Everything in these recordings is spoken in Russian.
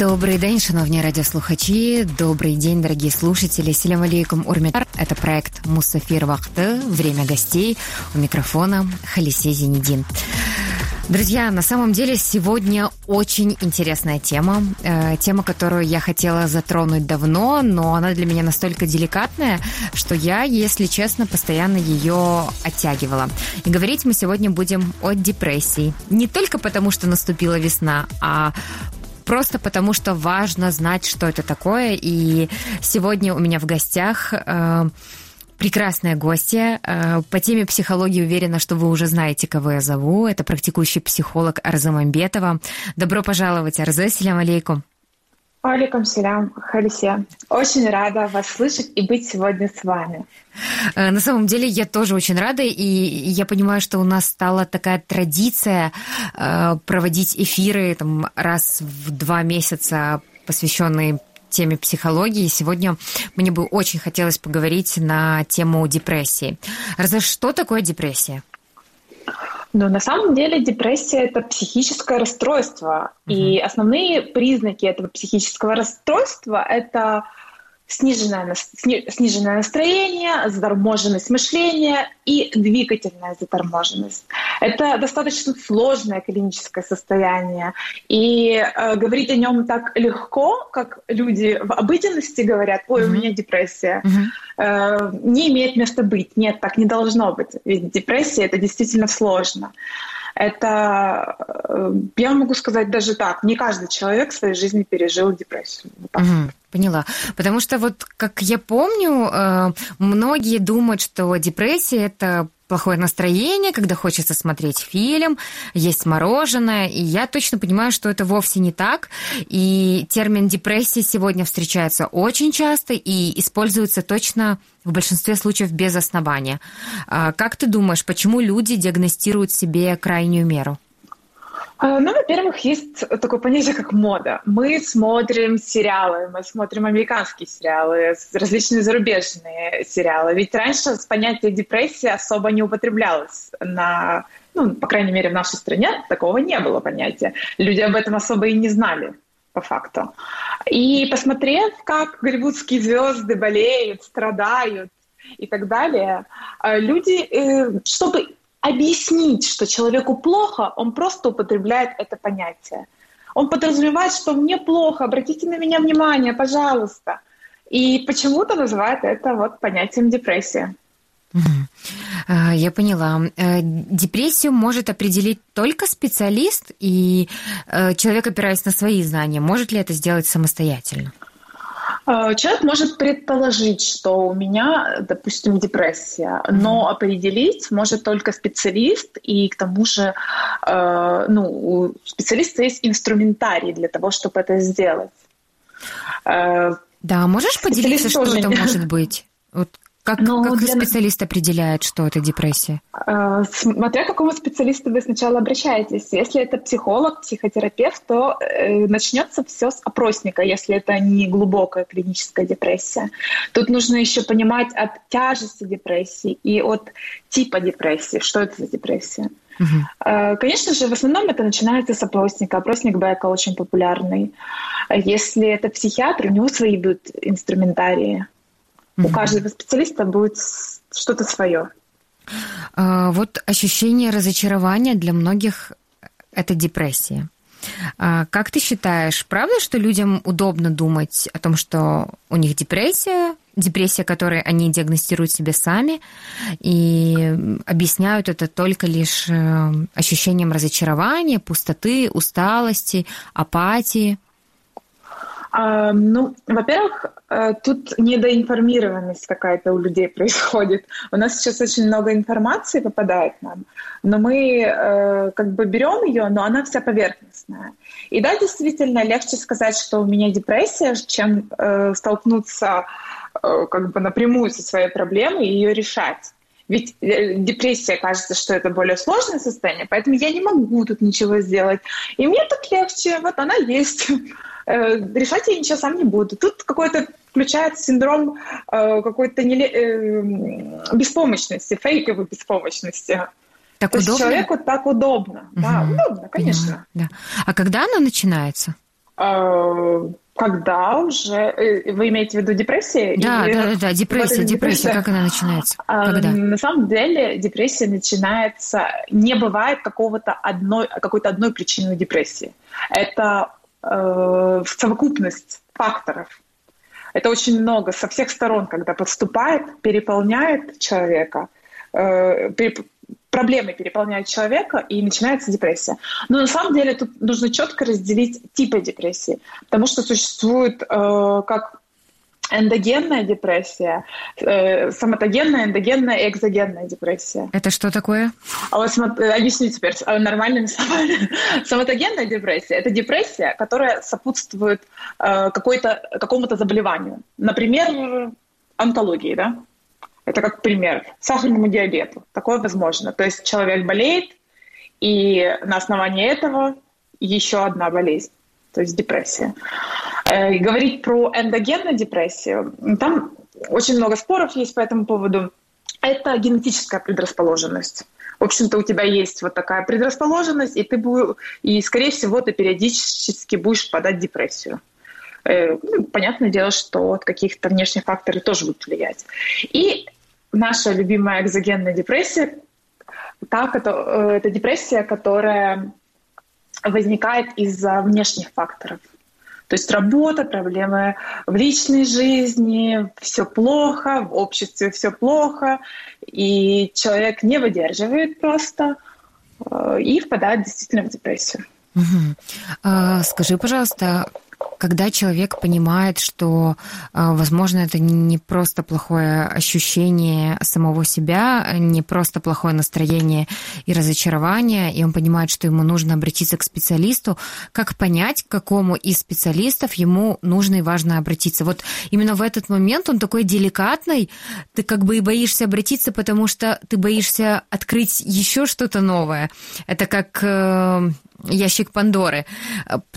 Добрий день, шановні радіослухачі. Добрий день, дорогие слушатели. Селям алейкум урмитар. Это проект Мусафир Вахты. Время гостей. У микрофона Халисе Зенедин. Друзья, на самом деле сегодня очень интересная тема. Э, тема, которую я хотела затронуть давно, но она для меня настолько деликатная, что я, если честно, постоянно ее оттягивала. И говорить мы сегодня будем о депрессии. Не только потому, что наступила весна, а просто потому, что важно знать, что это такое. И сегодня у меня в гостях э, прекрасная гостья. Э, по теме психологии уверена, что вы уже знаете, кого я зову. Это практикующий психолог Арза Мамбетова. Добро пожаловать, Арзе. Селям алейкум. Алейкум селям, Халисе. Очень рада вас слышать и быть сегодня с вами. Э, на самом деле я тоже очень рада, и я понимаю, что у нас стала такая традиция э, проводить эфиры там, раз в два месяца, посвященные теме психологии. Сегодня мне бы очень хотелось поговорить на тему депрессии. Раза, что такое депрессия? Но на самом деле депрессия это психическое расстройство. Угу. И основные признаки этого психического расстройства это сниженное, сниженное настроение, заторможенность мышления и двигательная заторможенность. Это достаточно сложное клиническое состояние. И э, говорить о нем так легко, как люди в обыденности говорят, ой, mm-hmm. у меня депрессия, mm-hmm. э, не имеет места быть. Нет, так не должно быть. Ведь депрессия — это действительно сложно. Это, э, я могу сказать даже так, не каждый человек в своей жизни пережил депрессию. Угу, поняла. Потому что вот, как я помню, э, многие думают, что депрессия – это плохое настроение, когда хочется смотреть фильм, есть мороженое. И я точно понимаю, что это вовсе не так. И термин депрессия сегодня встречается очень часто и используется точно в большинстве случаев без основания. А как ты думаешь, почему люди диагностируют себе крайнюю меру? А, ну, во-первых, есть такое понятие, как мода. Мы смотрим сериалы, мы смотрим американские сериалы, различные зарубежные сериалы. Ведь раньше понятие депрессии особо не употреблялось на, ну, по крайней мере, в нашей стране такого не было понятия. Люди об этом особо и не знали по факту. И посмотрев, как голливудские звезды болеют, страдают и так далее, а, люди, э, чтобы объяснить, что человеку плохо, он просто употребляет это понятие. Он подразумевает, что мне плохо, обратите на меня внимание, пожалуйста. И почему-то называет это вот понятием депрессия. А, я поняла. Э, депрессию может определить только специалист, и э, человек, опираясь на свои знания, может ли это сделать самостоятельно? Э, человек может предположить, что у меня, допустим, депрессия, но определить может только специалист, и к тому же э, ну, у специалиста есть инструментарий для того, чтобы это сделать. Э, да, можешь поделиться, что это может быть? Вот как, Но как для... специалист определяет, что это депрессия? Э, смотря к какому специалисту вы сначала обращаетесь. Если это психолог, психотерапевт, то э, начнется все с опросника, если это не глубокая клиническая депрессия. Тут нужно еще понимать от тяжести депрессии и от типа депрессии, что это за депрессия. Угу. Конечно же, в основном это начинается с опросника. Опросник Бека очень популярный. Если это психиатр, у него свои будут инструментарии. У каждого специалиста будет что-то свое. А, вот ощущение разочарования для многих это депрессия. А, как ты считаешь, правда, что людям удобно думать о том, что у них депрессия, депрессия, которую они диагностируют себе сами, и объясняют это только лишь э, ощущением разочарования, пустоты, усталости, апатии? А, ну, во-первых, э, тут недоинформированность какая-то у людей происходит. У нас сейчас очень много информации попадает нам, но мы э, как бы берем ее, но она вся поверхностная. И да, действительно, легче сказать, что у меня депрессия, чем э, столкнуться как бы напрямую со своей проблемой и ее решать. Ведь депрессия кажется, что это более сложное состояние, поэтому я не могу тут ничего сделать. И мне так легче, вот она есть. Э, решать я ничего сам не буду. Тут какой-то включается синдром э, какой-то неле... э, беспомощности, фейковой беспомощности. Так То удобно? человеку так удобно. Угу. Да, удобно, конечно. Да. А когда она начинается? Э, когда уже... Э, вы имеете в виду депрессия? Да, или... да, да, депрессия, депрессия. Как она начинается? А, когда? На самом деле депрессия начинается... Не бывает какого-то одной, какой-то одной причины депрессии. Это э, совокупность факторов. Это очень много со всех сторон, когда подступает, переполняет человека, э, проблемы переполняют человека, и начинается депрессия. Но на самом деле тут нужно четко разделить типы депрессии, потому что существует э, как эндогенная депрессия, э, соматогенная, эндогенная и экзогенная депрессия. Это что такое? А вот смотри, объясню теперь э, нормальными словами. Соматогенная депрессия – это депрессия, которая сопутствует э, какой-то, какому-то заболеванию. Например, онкологии, да? Это как пример. Сахарному диабету. Такое возможно. То есть человек болеет, и на основании этого еще одна болезнь, то есть депрессия. Э, и говорить про эндогенную депрессию, там очень много споров есть по этому поводу. Это генетическая предрасположенность. В общем-то, у тебя есть вот такая предрасположенность, и ты будешь, и, скорее всего, ты периодически будешь впадать в депрессию. Э, ну, понятное дело, что от каких-то внешних факторов тоже будут влиять. И наша любимая экзогенная депрессия, это, э, это депрессия, которая возникает из-за внешних факторов. То есть работа, проблемы в личной жизни, все плохо, в обществе все плохо, и человек не выдерживает просто э, и впадает действительно в депрессию. Угу. А, скажи, пожалуйста, когда человек понимает, что, а, возможно, это не просто плохое ощущение самого себя, не просто плохое настроение и разочарование, и он понимает, что ему нужно обратиться к специалисту, как понять, к какому из специалистов ему нужно и важно обратиться? Вот именно в этот момент он такой деликатный, ты как бы и боишься обратиться, потому что ты боишься открыть еще что-то новое. Это как э, ящик Пандоры.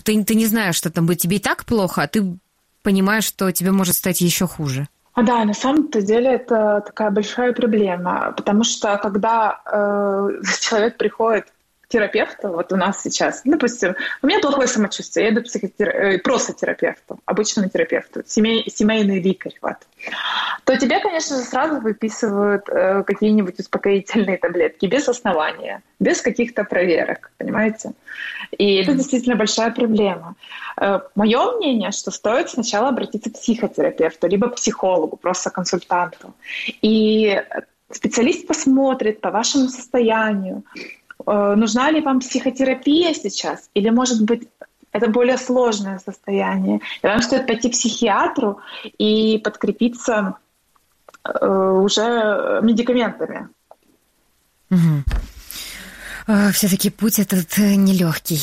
Ты, ты не знаешь, что там будет. Тебе и так плохо, а ты понимаешь, что тебе может стать еще хуже. А да, на самом-то деле это такая большая проблема, потому что когда э, человек приходит терапевту, вот у нас сейчас, допустим, у меня плохое самочувствие, я иду психотер... Э, просто терапевту, обычному терапевту, семей... семейный лекарь, вот, то тебе, конечно же, сразу выписывают э, какие-нибудь успокоительные таблетки без основания, без каких-то проверок, понимаете? И это действительно большая проблема. Э, мое мнение, что стоит сначала обратиться к психотерапевту, либо психологу, просто консультанту. И специалист посмотрит по вашему состоянию, нужна ли вам психотерапия сейчас, или, может быть, это более сложное состояние. И вам стоит пойти к психиатру и подкрепиться э, уже медикаментами. Угу. Все-таки путь этот нелегкий.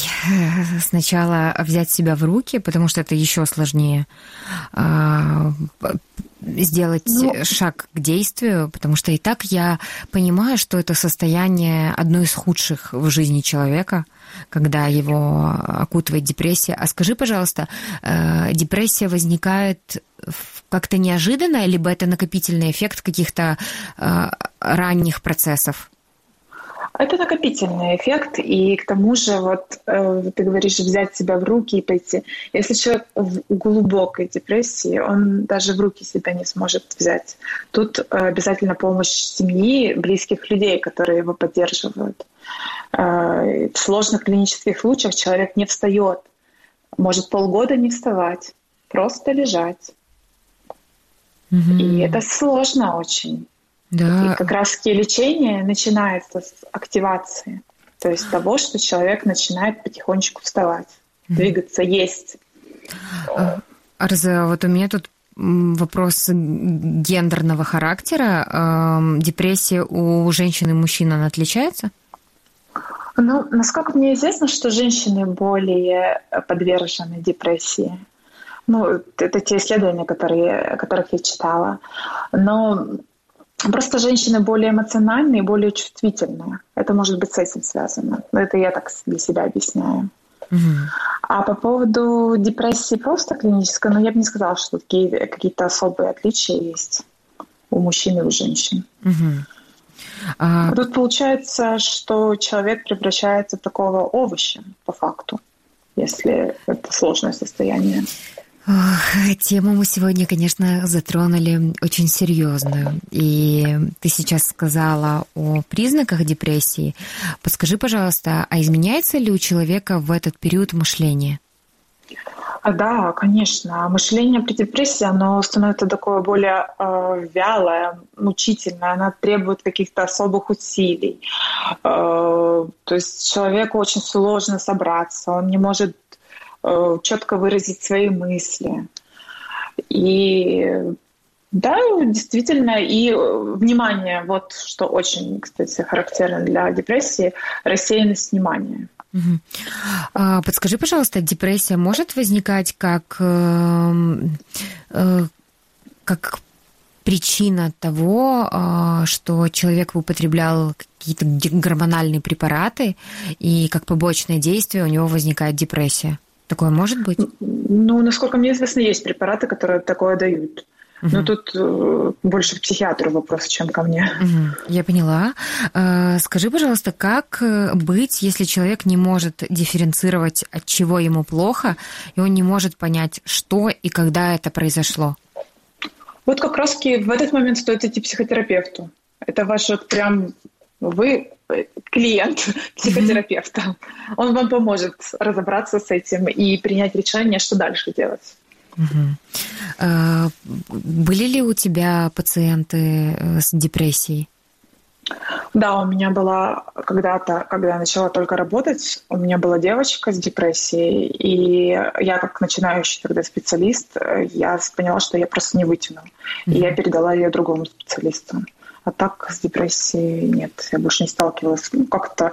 Сначала взять себя в руки, потому что это еще сложнее сделать ну, шаг к действию, потому что и так я понимаю, что это состояние одно из худших в жизни человека, когда его окутывает депрессия. А скажи, пожалуйста, э, депрессия возникает как-то неожиданно, либо это накопительный эффект каких-то э, ранних процессов? Это накопительный эффект, и к тому же, вот э, ты говоришь, взять себя в руки и пойти. Если человек в глубокой депрессии, он даже в руки себя не сможет взять. Тут э, обязательно помощь семьи, близких людей, которые его поддерживают. Э, в сложных клинических случаях человек не встает, может полгода не вставать, просто лежать. Угу. И это сложно очень. Да. И как раз лечение начинается с активации, то есть того, что человек начинает потихонечку вставать, mm двигаться, есть. А, Арза, вот у меня тут вопрос гендерного характера. Депрессия у женщин и мужчин, она отличается? Ну, насколько мне известно, что женщины более подвержены депрессии. Ну, это те исследования, которые, которых я читала. Но Просто женщины более эмоциональные, более чувствительные. Это может быть с этим связано. Но это я так для себя объясняю. Угу. А по поводу депрессии просто клинической, ну, я бы не сказала, что такие какие-то особые отличия есть у мужчин и у женщин. Угу. А... Тут получается, что человек превращается в такого овоща, по факту. если это сложное состояние. Ох, тему мы сегодня, конечно, затронули очень серьезную. И ты сейчас сказала о признаках депрессии. Подскажи, пожалуйста, а изменяется ли у человека в этот период мышление? Да, конечно. Мышление при депрессии, оно становится такое более э, вялое, мучительное, оно требует каких-то особых усилий. Э, то есть человеку очень сложно собраться, он не может четко выразить свои мысли. И да, действительно, и внимание, вот что очень, кстати, характерно для депрессии, рассеянность внимания. Угу. Подскажи, пожалуйста, депрессия может возникать как, эм, э, как причина того, а, что человек употреблял какие-то гормональные препараты, и как побочное действие у него возникает депрессия? Такое может быть? Ну, насколько мне известно, есть препараты, которые такое дают. Угу. Ну, тут э, больше к психиатру вопрос, чем ко мне. Угу. Я поняла. Э, скажи, пожалуйста, как э, быть, если человек не может дифференцировать, от чего ему плохо, и он не может понять, что и когда это произошло? Вот как раз в этот момент стоит идти к психотерапевту. Это ваш вот прям вы клиент психотерапевта. Он вам поможет разобраться с этим и принять решение, что дальше делать. Угу. Были ли у тебя пациенты э, с депрессией? Да, у меня была когда-то, когда я начала только работать, у меня была девочка с депрессией, и я как начинающий тогда специалист, э, я поняла, что я просто не вытяну. Mm-hmm. И я передала ее другому специалисту. А так с депрессией нет, я больше не сталкивалась. Ну, как-то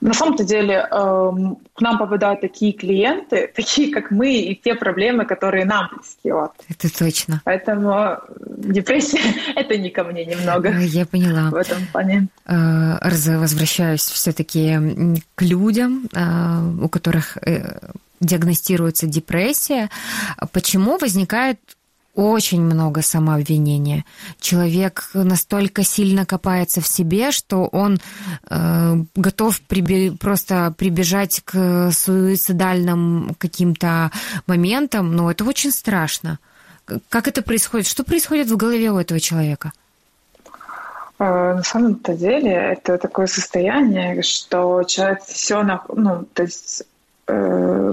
на самом-то деле эм, к нам попадают такие клиенты, такие как мы, и те проблемы, которые нам близки. Вот. Это точно. Поэтому депрессия — это не ко мне немного. Э, я поняла. В этом плане. Э, возвращаюсь все-таки к людям, э, у которых диагностируется депрессия. Почему возникает очень много самообвинения. Человек настолько сильно копается в себе, что он э, готов приби- просто прибежать к суицидальным каким-то моментам, но это очень страшно. Как это происходит? Что происходит в голове у этого человека? Э, на самом-то деле это такое состояние, что человек все, ну, то есть э,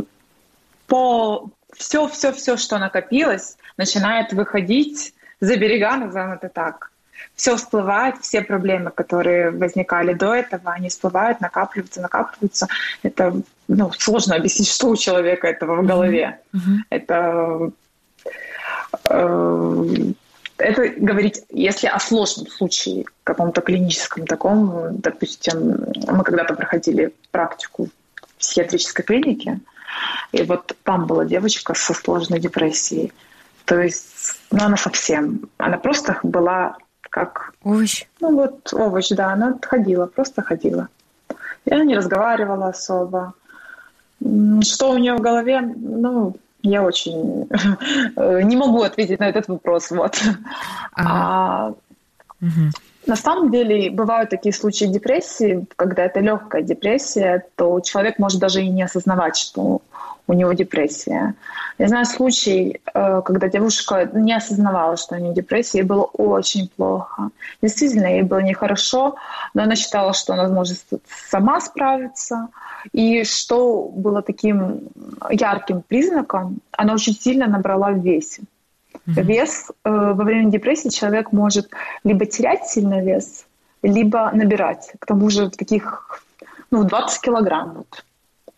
по все, все, все, что накопилось, начинает выходить за берега, назовем это так. Все всплывает, все проблемы, которые возникали до этого, они всплывают, накапливаются, накапливаются. Это ну, сложно объяснить, что у человека этого в голове. Mm-hmm. Это э, это говорить, если о сложном случае, каком-то клиническом таком, допустим, мы когда-то проходили практику в психиатрической клинике, и вот там была девочка со сложной депрессией. То есть, ну, она совсем, она просто была как... Овощ? Ну, вот овощ, да, она ходила, просто ходила. Она не разговаривала особо. Что у нее в голове, ну, я очень не могу ответить на этот вопрос, вот. А, угу. На самом деле бывают такие случаи депрессии, когда это легкая депрессия, то человек может даже и не осознавать, что у него депрессия. Я знаю случай, э, когда девушка не осознавала, что у нее депрессия, ей было очень плохо. Действительно, ей было нехорошо, но она считала, что она может сама справиться. И что было таким ярким признаком, она очень сильно набрала в весе. Вес э, во время депрессии человек может либо терять сильно вес, либо набирать. К тому же в таких, ну, 20 килограмм. Вот.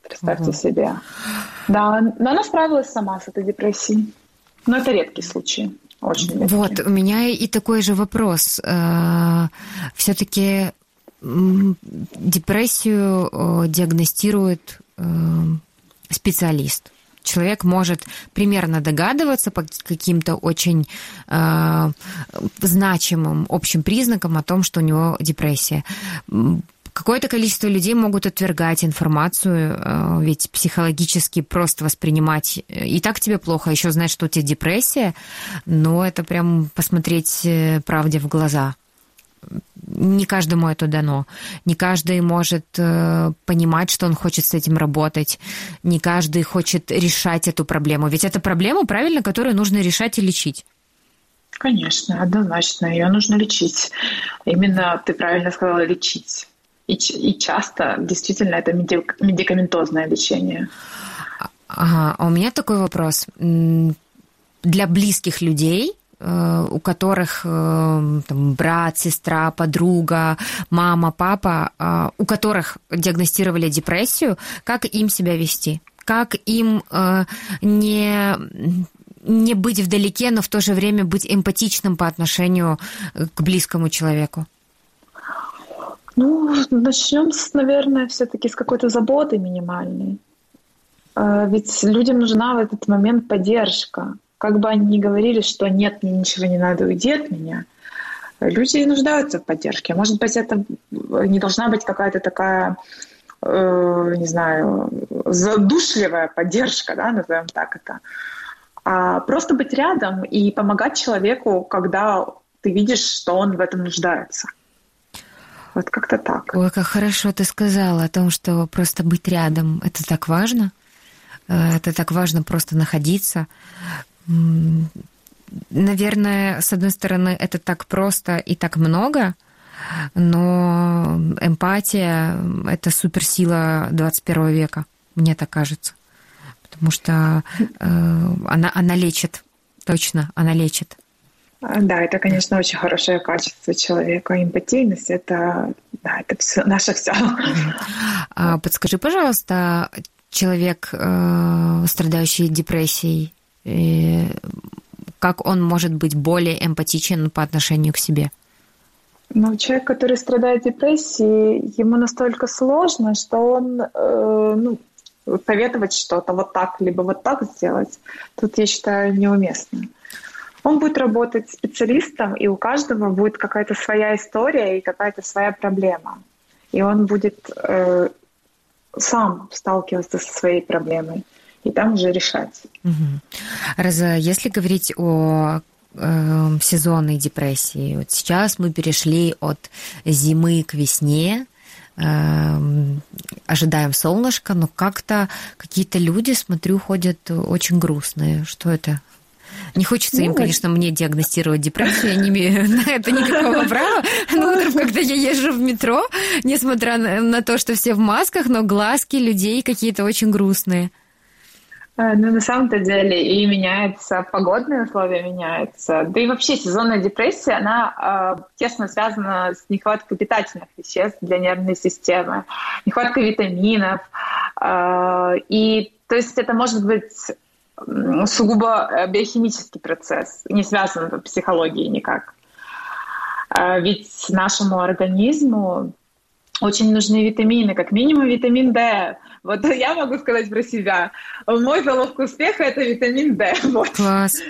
Представьте угу. себе. Да, но она справилась сама с этой депрессией. Но это редкий случай. Очень редкий. Вот, у меня и такой же вопрос. Э, Все-таки депрессию э, диагностирует э, специалист. Человек может примерно догадываться по каким-то очень э, значимым общим признакам о том, что у него депрессия. Какое-то количество людей могут отвергать информацию, э, ведь психологически просто воспринимать э, и так тебе плохо, а еще знать, что у тебя депрессия, но это прям посмотреть э, правде в глаза. Не каждому это дано. Не каждый может э, понимать, что он хочет с этим работать. Не каждый хочет решать эту проблему. Ведь это проблема, правильно, которую нужно решать и лечить. Конечно, однозначно. Ее нужно лечить. Именно ты правильно сказала, лечить. И, и часто действительно это медикаментозное лечение. Ага, а у меня такой вопрос. Для близких людей у которых э, там, брат, сестра, подруга, мама, папа, э, у которых диагностировали депрессию, как им себя вести? Как им не не быть вдалеке, но в то же время быть эмпатичным по отношению к близкому человеку? Ну, начнем, с, наверное, все-таки с какой-то заботы минимальной. Ведь людям нужна в этот момент поддержка как бы они ни говорили, что нет, мне ничего не надо, уйди от меня, люди нуждаются в поддержке. Может быть, это не должна быть какая-то такая, э, не знаю, задушливая поддержка, да, назовем так это, а просто быть рядом и помогать человеку, когда ты видишь, что он в этом нуждается. Вот как-то так. Ой, как хорошо ты сказала о том, что просто быть рядом, это так важно. Э, это так важно просто находиться. Наверное, с одной стороны, это так просто и так много, но эмпатия — это суперсила 21 века, мне так кажется. Потому что э, она, она лечит, точно, она лечит. Да, это, конечно, очень хорошее качество человека. Эмпатийность это, да, это все, наше все. А подскажи, пожалуйста, человек, э, страдающий депрессией, как он может быть более эмпатичен по отношению к себе? Ну, человек, который страдает депрессией, ему настолько сложно, что он, э, ну, советовать что-то вот так, либо вот так сделать, тут, я считаю, неуместно. Он будет работать специалистом, и у каждого будет какая-то своя история и какая-то своя проблема. И он будет э, сам сталкиваться со своей проблемой и там уже решать. Угу. Роза, если говорить о э, сезонной депрессии, вот сейчас мы перешли от зимы к весне, э, ожидаем солнышко, но как-то какие-то люди, смотрю, ходят очень грустные. Что это? Не хочется им, ну, конечно, мне диагностировать депрессию, я не имею на это никакого права. Но утром, когда я езжу в метро, несмотря на то, что все в масках, но глазки людей какие-то очень грустные. Э, ну, на самом-то деле и меняется, погодные условия меняются. Да и вообще сезонная депрессия, она э, тесно связана с нехваткой питательных веществ для нервной системы, нехваткой витаминов. Э, и то есть это может быть сугубо э, биохимический процесс, не связан с психологией никак. Ведь нашему организму очень нужны витамины, как минимум витамин D. Вот я могу сказать про себя. Мой залог успеха – это витамин D. Вот. Класс.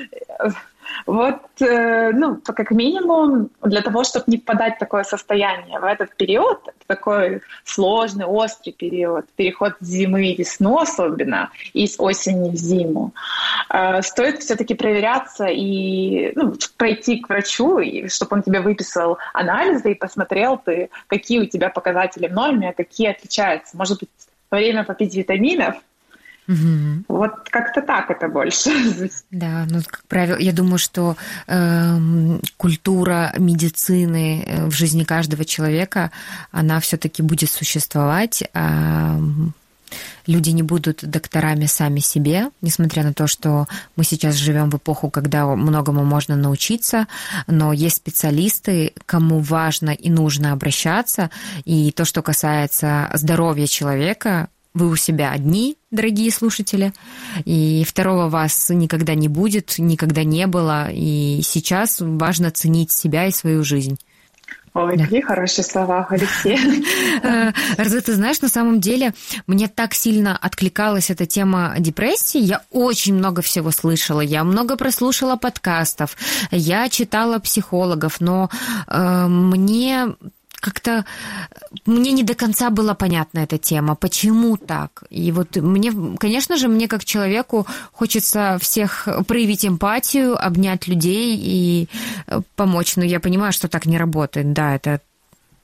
Вот, э, ну, как минимум, для того, чтобы не впадать в такое состояние в этот период, такой сложный, острый период, переход с зимы в весну особенно, и с осени в зиму, э, стоит все-таки проверяться и ну, пройти к врачу, и, чтобы он тебе выписал анализы и посмотрел ты, какие у тебя показатели в норме, а какие отличаются. Может быть, время попить витаминов – Угу. Вот как-то так это больше. Да, ну, как правило, я думаю, что э, культура медицины э, в жизни каждого человека, она все-таки будет существовать. Э, люди не будут докторами сами себе, несмотря на то, что мы сейчас живем в эпоху, когда многому можно научиться, но есть специалисты, кому важно и нужно обращаться, и то, что касается здоровья человека, вы у себя одни, дорогие слушатели, и второго вас никогда не будет, никогда не было, и сейчас важно ценить себя и свою жизнь. Ой, да. какие хорошие слова, Алексей. Э, Роза, ты знаешь, на самом деле мне так сильно откликалась эта тема депрессии. Я очень много всего слышала, я много прослушала подкастов, я читала психологов, но э, мне как-то мне не до конца была понятна эта тема, почему так. И вот мне, конечно же, мне как человеку хочется всех проявить эмпатию, обнять людей и э, помочь. Но я понимаю, что так не работает. Да, это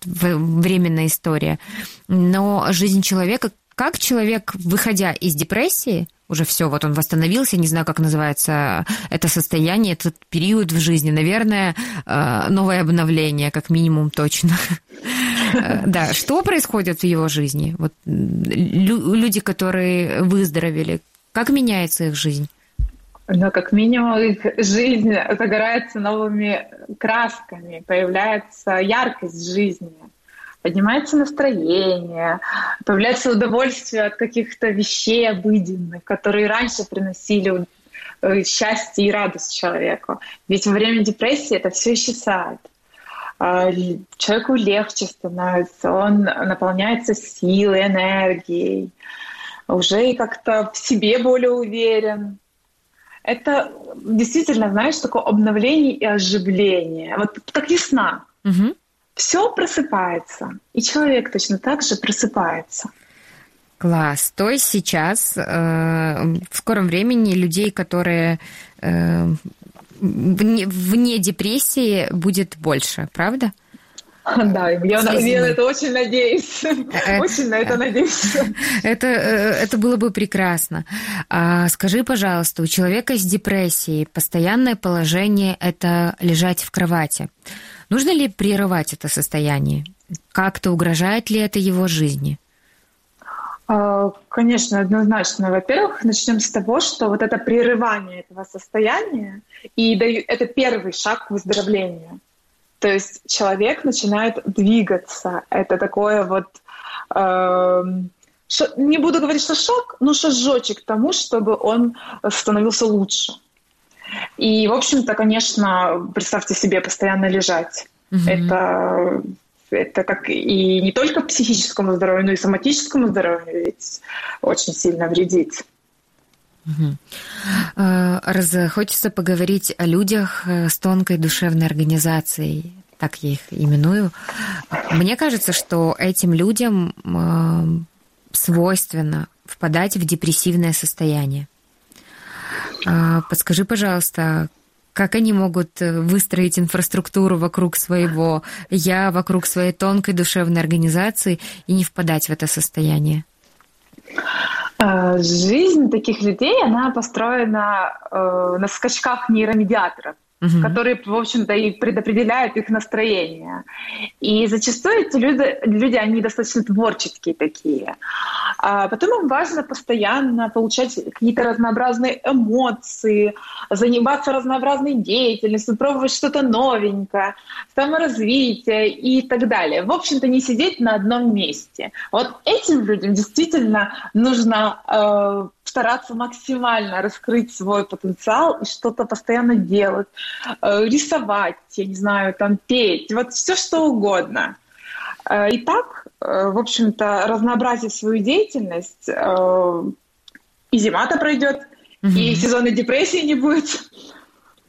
временная история. Но жизнь человека, как человек, выходя из депрессии, уже все, вот он восстановился, не знаю, как называется это состояние, этот период в жизни, наверное, э, новое обновление, как минимум точно. Э, да, что происходит в его жизни? Вот люди, которые выздоровели, как меняется их жизнь? Ну, как минимум, их жизнь загорается новыми красками, появляется яркость жизни поднимается настроение, появляется удовольствие от каких-то вещей обыденных, которые раньше приносили э, счастье и радость человеку. Ведь во время депрессии это все исчезает. А, человеку легче становится, он наполняется силой, энергией, уже и как-то в себе более уверен. Это действительно, знаешь, такое обновление и оживление. Вот как весна. Угу все просыпается, и человек точно так же просыпается. Класс. То есть сейчас э, в скором времени людей, которые э, вне, вне депрессии, будет больше, правда? Да, я, на, я на это очень надеюсь. Э, очень на это надеюсь. Это, э, это было бы прекрасно. А скажи, пожалуйста, у человека с депрессией постоянное положение – это лежать в кровати. Нужно ли прерывать это состояние? Как-то угрожает ли это его жизни? А, конечно, однозначно. Во-первых, начнем с того, что вот это прерывание этого состояния, и это первый шаг к выздоровлению. То есть человек начинает двигаться. Это такое вот... Э, не буду говорить, что шок, но шажочек к тому, чтобы он становился лучше. И, в общем-то, конечно, представьте себе, постоянно лежать. Угу. Это это как и не только психическому здоровью, но и соматическому здоровью ведь очень сильно вредит. Угу. Раз хочется поговорить о людях э, с тонкой душевной организацией, так я их именую. Мне кажется, что этим людям э, свойственно впадать в депрессивное состояние. А, подскажи, пожалуйста, как они могут э, выстроить инфраструктуру вокруг своего я, вокруг своей тонкой душевной организации и не впадать в это состояние? А, жизнь таких людей, она построена э, на скачках нейромедиаторов угу. которые, в общем-то, и предопределяют их настроение. И зачастую эти люди, люди они достаточно творческие такие. А потом им важно постоянно получать какие-то разнообразные эмоции, заниматься разнообразной деятельностью, пробовать что-то новенькое, саморазвитие и так далее. В общем-то, не сидеть на одном месте. Вот этим людям действительно нужно э, стараться максимально раскрыть свой потенциал и что-то постоянно делать, рисовать, я не знаю, там петь, вот все что угодно. Э, и так, э, в общем-то, разнообразить свою деятельность, и зима-то пройдет, угу. и сезонной депрессии не будет.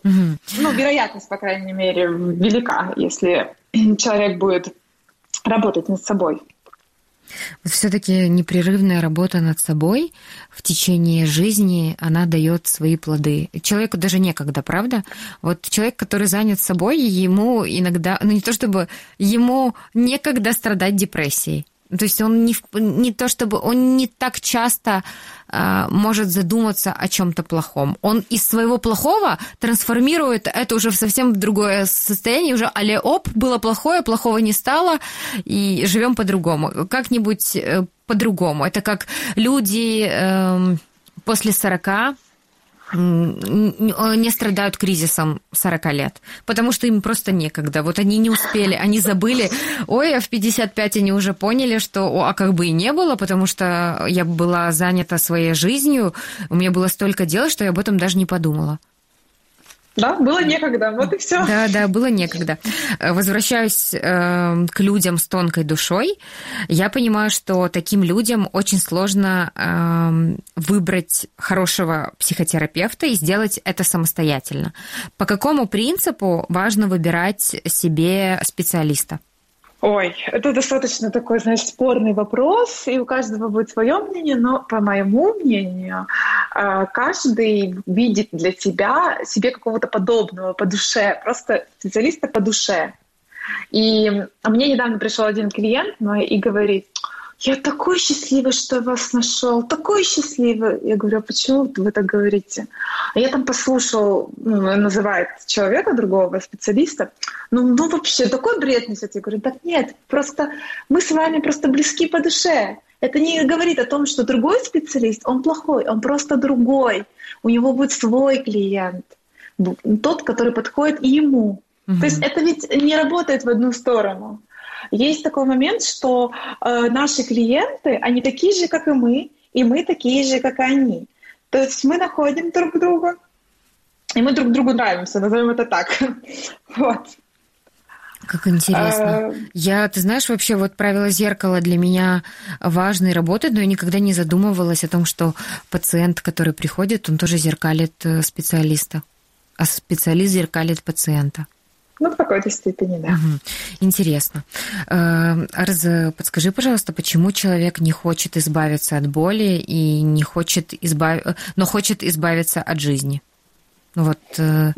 Угу. Ну, вероятность, по крайней мере, велика, если человек будет работать над собой. Вот все-таки непрерывная работа над собой в течение жизни, она дает свои плоды. Человеку даже некогда, правда? Вот человек, который занят собой, ему иногда, ну не то чтобы ему некогда страдать депрессией. То есть он не, не то чтобы он не так часто э, может задуматься о чем-то плохом. Он из своего плохого трансформирует это уже в совсем другое состояние, уже але оп, было плохое, плохого не стало, и живем по-другому. Как-нибудь э, по-другому. Это как люди э, после 40 не страдают кризисом 40 лет, потому что им просто некогда. Вот они не успели, они забыли, ой, а в 55 они уже поняли, что, а как бы и не было, потому что я была занята своей жизнью, у меня было столько дел, что я об этом даже не подумала. Да, было некогда, вот и все. Да, да, было некогда. Возвращаюсь э, к людям с тонкой душой. Я понимаю, что таким людям очень сложно э, выбрать хорошего психотерапевта и сделать это самостоятельно. По какому принципу важно выбирать себе специалиста? Ой, это достаточно такой, знаешь, спорный вопрос, и у каждого будет свое мнение, но по моему мнению, а, каждый видит для себя себе какого-то подобного по душе, просто специалиста по душе. И мне недавно пришел один клиент мой и говорит, я такой счастливый, что вас нашел, такой счастливый. Я говорю, а почему вы так говорите? А я там послушал, ну, называет человека другого, специалиста, ну, ну вообще такой бред несет. Я говорю, так нет, просто мы с вами просто близки по душе. Это не говорит о том, что другой специалист, он плохой, он просто другой. У него будет свой клиент, тот, который подходит ему. Угу. То есть это ведь не работает в одну сторону. Есть такой момент, что э, наши клиенты, они такие же, как и мы, и мы такие же, как и они. То есть мы находим друг друга, и мы друг другу нравимся, назовем это так. вот. Как интересно. А... Я, ты знаешь, вообще вот правило зеркала для меня важно и работает, но я никогда не задумывалась о том, что пациент, который приходит, он тоже зеркалит э, специалиста, а специалист зеркалит пациента. Ну, в какой-то степени, да. Угу. Интересно. Э, Арза, подскажи, пожалуйста, почему человек не хочет избавиться от боли и не хочет избав... но хочет избавиться от жизни? Ну вот э,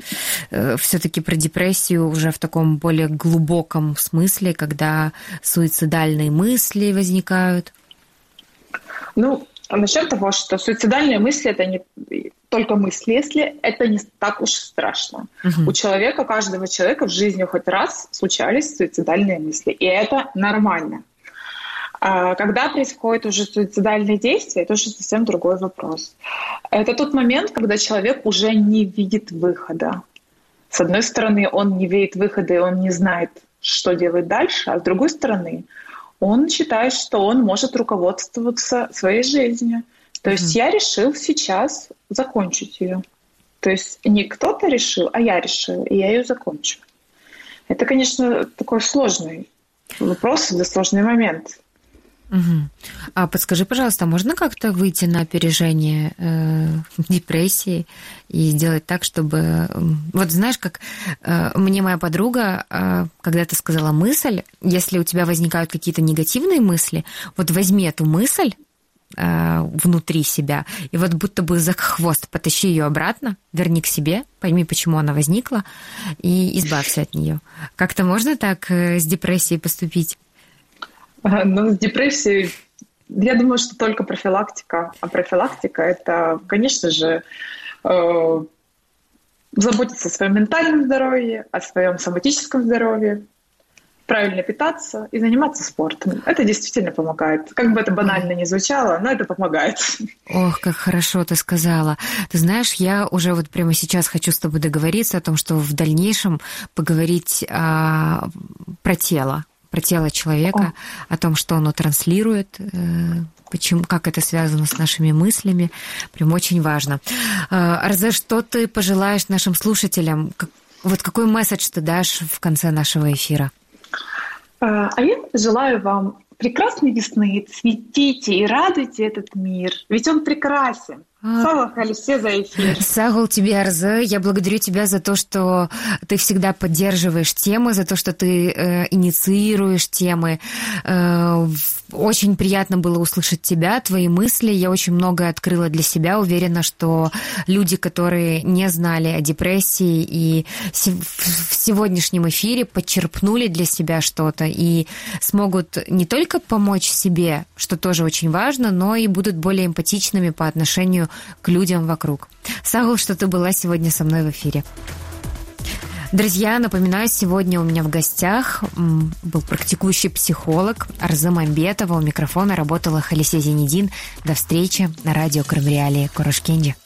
э, все-таки про депрессию уже в таком более глубоком смысле, когда суицидальные мысли возникают. Ну, насчет того, что суицидальные мысли это не только мысли, если это не так уж страшно. Угу. У человека, у каждого человека в жизни хоть раз случались суицидальные мысли, и это нормально. А когда происходит уже суицидальные действия, это уже совсем другой вопрос. Это тот момент, когда человек уже не видит выхода. С одной стороны, он не видит выхода, и он не знает, что делать дальше, а с другой стороны, он считает, что он может руководствоваться своей жизнью. То есть mm-hmm. я решил сейчас закончить ее. То есть не кто-то решил, а я решил, и я ее закончу. Это, конечно, такой сложный вопрос, это сложный момент. Угу. А подскажи, пожалуйста, можно как-то выйти на опережение э, депрессии и сделать так, чтобы... Вот знаешь, как э, мне моя подруга э, когда-то сказала мысль, если у тебя возникают какие-то негативные мысли, вот возьми эту мысль, Э, внутри себя. И вот будто бы за хвост потащи ее обратно, верни к себе, пойми, почему она возникла, и избавься от нее. Как-то можно так э, с депрессией поступить? Ну, с депрессией, я думаю, что только профилактика. А профилактика – это, конечно же, э, заботиться о своем ментальном здоровье, о своем соматическом здоровье, правильно питаться и заниматься спортом. Это действительно помогает. Как бы это банально ни звучало, но это помогает. Ох, как хорошо ты сказала. Ты знаешь, я уже вот прямо сейчас хочу с тобой договориться о том, что в дальнейшем поговорить а, про тело, про тело человека, о, о том, что оно транслирует, э, почему, как это связано с нашими мыслями. Прям очень важно. Э, Арзе, что ты пожелаешь нашим слушателям? Вот какой месседж ты дашь в конце нашего эфира? А, а я желаю вам прекрасной весны, цветите и радуйте этот мир, ведь он прекрасен. Сагул, Халисе, за эфир. Сагул тебе, Арзы, я благодарю тебя за то, что ты всегда поддерживаешь темы, за то, что ты э, инициируешь темы. Э, очень приятно было услышать тебя, твои мысли. Я очень многое открыла для себя. Уверена, что люди, которые не знали о депрессии и в сегодняшнем эфире подчерпнули для себя что-то и смогут не только помочь себе, что тоже очень важно, но и будут более эмпатичными по отношению к людям вокруг. Сагул, что ты была сегодня со мной в эфире. Друзья, напоминаю, сегодня у меня в гостях был практикующий психолог Арза Мамбетова. У микрофона работала Халисе Зенедин. До встречи на радио Крымреалии Курашкенди.